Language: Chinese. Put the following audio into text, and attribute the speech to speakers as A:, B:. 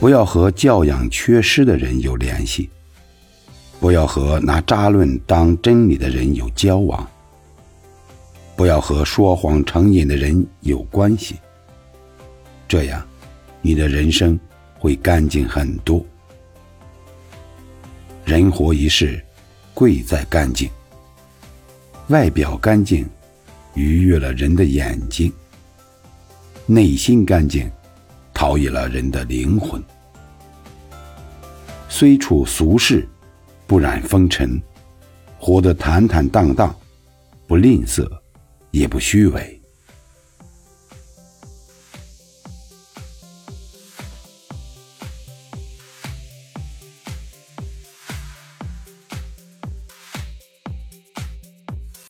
A: 不要和教养缺失的人有联系，不要和拿渣论当真理的人有交往，不要和说谎成瘾的人有关系。这样，你的人生会干净很多。人活一世，贵在干净。外表干净，愉悦了人的眼睛；内心干净，陶冶了人的灵魂。虽处俗世，不染风尘，活得坦坦荡荡，不吝啬，也不虚伪。